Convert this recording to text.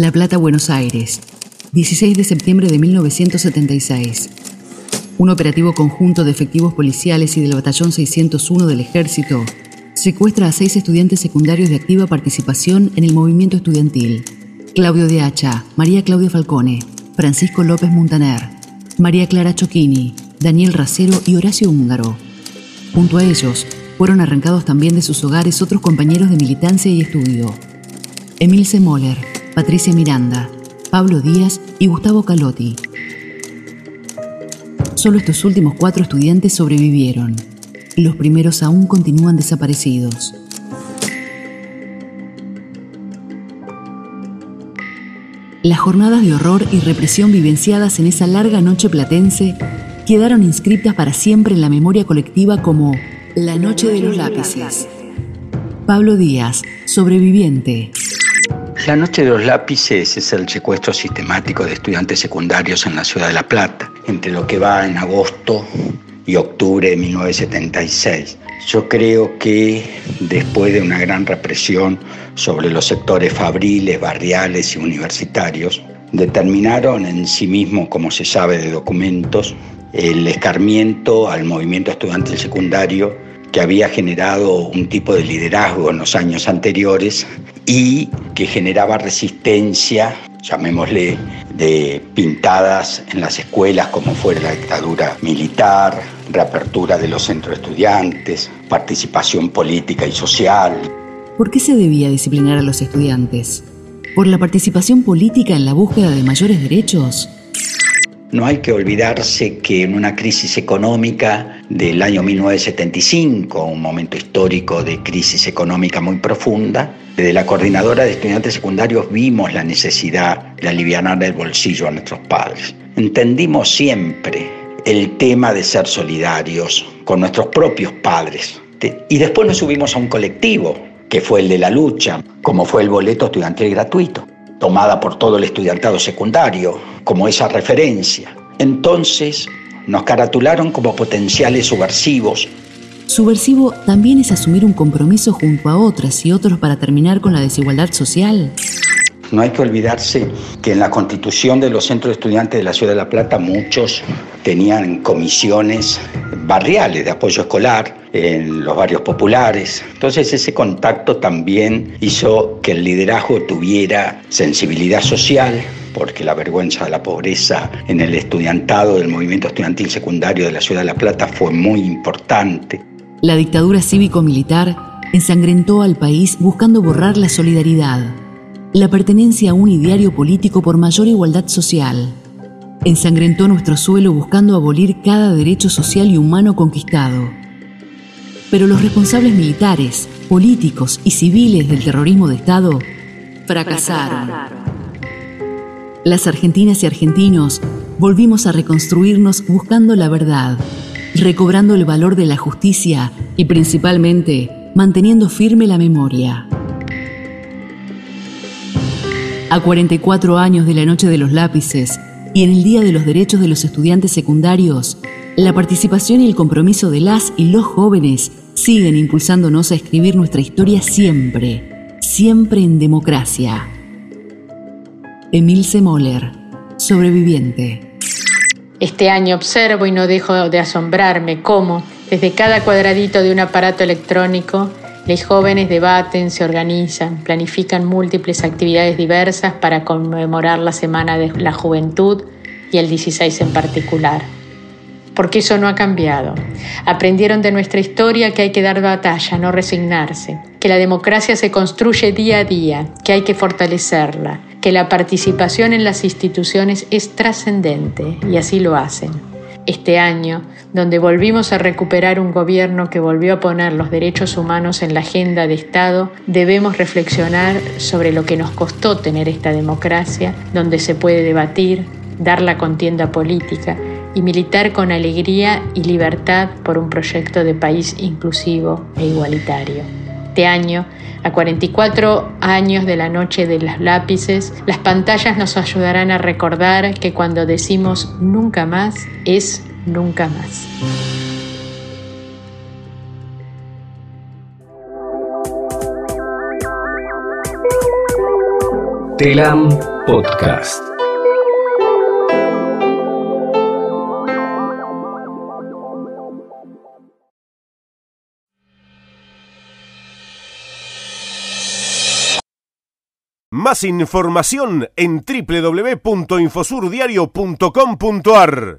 La Plata, Buenos Aires, 16 de septiembre de 1976. Un operativo conjunto de efectivos policiales y del Batallón 601 del Ejército secuestra a seis estudiantes secundarios de activa participación en el movimiento estudiantil. Claudio de Hacha, María Claudia Falcone, Francisco López Montaner, María Clara Choquini, Daniel Racero y Horacio Húngaro. Junto a ellos, fueron arrancados también de sus hogares otros compañeros de militancia y estudio. Emilce Moller, Patricia Miranda, Pablo Díaz y Gustavo Calotti. Solo estos últimos cuatro estudiantes sobrevivieron. Los primeros aún continúan desaparecidos. Las jornadas de horror y represión vivenciadas en esa larga noche platense quedaron inscritas para siempre en la memoria colectiva como La Noche de los Lápices. Pablo Díaz, sobreviviente. La Noche de los Lápices es el secuestro sistemático de estudiantes secundarios en la ciudad de La Plata, entre lo que va en agosto y octubre de 1976. Yo creo que después de una gran represión sobre los sectores fabriles, barriales y universitarios, determinaron en sí mismo, como se sabe de documentos, el escarmiento al movimiento estudiantil secundario que había generado un tipo de liderazgo en los años anteriores y que generaba resistencia, llamémosle, de pintadas en las escuelas como fuera la dictadura militar, reapertura de los centros estudiantes, participación política y social. ¿Por qué se debía disciplinar a los estudiantes? ¿Por la participación política en la búsqueda de mayores derechos? No hay que olvidarse que en una crisis económica del año 1975, un momento histórico de crisis económica muy profunda, desde la coordinadora de estudiantes secundarios vimos la necesidad de aliviar el bolsillo a nuestros padres. Entendimos siempre el tema de ser solidarios con nuestros propios padres. Y después nos subimos a un colectivo, que fue el de la lucha, como fue el boleto estudiantil gratuito tomada por todo el estudiantado secundario como esa referencia. Entonces nos caratularon como potenciales subversivos. Subversivo también es asumir un compromiso junto a otras y otros para terminar con la desigualdad social. No hay que olvidarse que en la constitución de los centros estudiantes de la Ciudad de La Plata muchos tenían comisiones barriales de apoyo escolar en los barrios populares. Entonces ese contacto también hizo que el liderazgo tuviera sensibilidad social, porque la vergüenza de la pobreza en el estudiantado del movimiento estudiantil secundario de la Ciudad de La Plata fue muy importante. La dictadura cívico-militar ensangrentó al país buscando borrar la solidaridad la pertenencia a un ideario político por mayor igualdad social. Ensangrentó nuestro suelo buscando abolir cada derecho social y humano conquistado. Pero los responsables militares, políticos y civiles del terrorismo de Estado fracasaron. Las argentinas y argentinos volvimos a reconstruirnos buscando la verdad, recobrando el valor de la justicia y principalmente manteniendo firme la memoria. A 44 años de la Noche de los Lápices y en el Día de los Derechos de los Estudiantes Secundarios, la participación y el compromiso de las y los jóvenes siguen impulsándonos a escribir nuestra historia siempre, siempre en democracia. Emilce Moller, sobreviviente. Este año observo y no dejo de asombrarme cómo, desde cada cuadradito de un aparato electrónico, los jóvenes debaten, se organizan, planifican múltiples actividades diversas para conmemorar la Semana de la Juventud y el 16 en particular. Porque eso no ha cambiado. Aprendieron de nuestra historia que hay que dar batalla, no resignarse, que la democracia se construye día a día, que hay que fortalecerla, que la participación en las instituciones es trascendente y así lo hacen. Este año donde volvimos a recuperar un gobierno que volvió a poner los derechos humanos en la agenda de Estado, debemos reflexionar sobre lo que nos costó tener esta democracia, donde se puede debatir, dar la contienda política y militar con alegría y libertad por un proyecto de país inclusivo e igualitario. Este año, a 44 años de la noche de los lápices, las pantallas nos ayudarán a recordar que cuando decimos nunca más es nunca más. Telam Podcast. Más información en www.infosurdiario.com.ar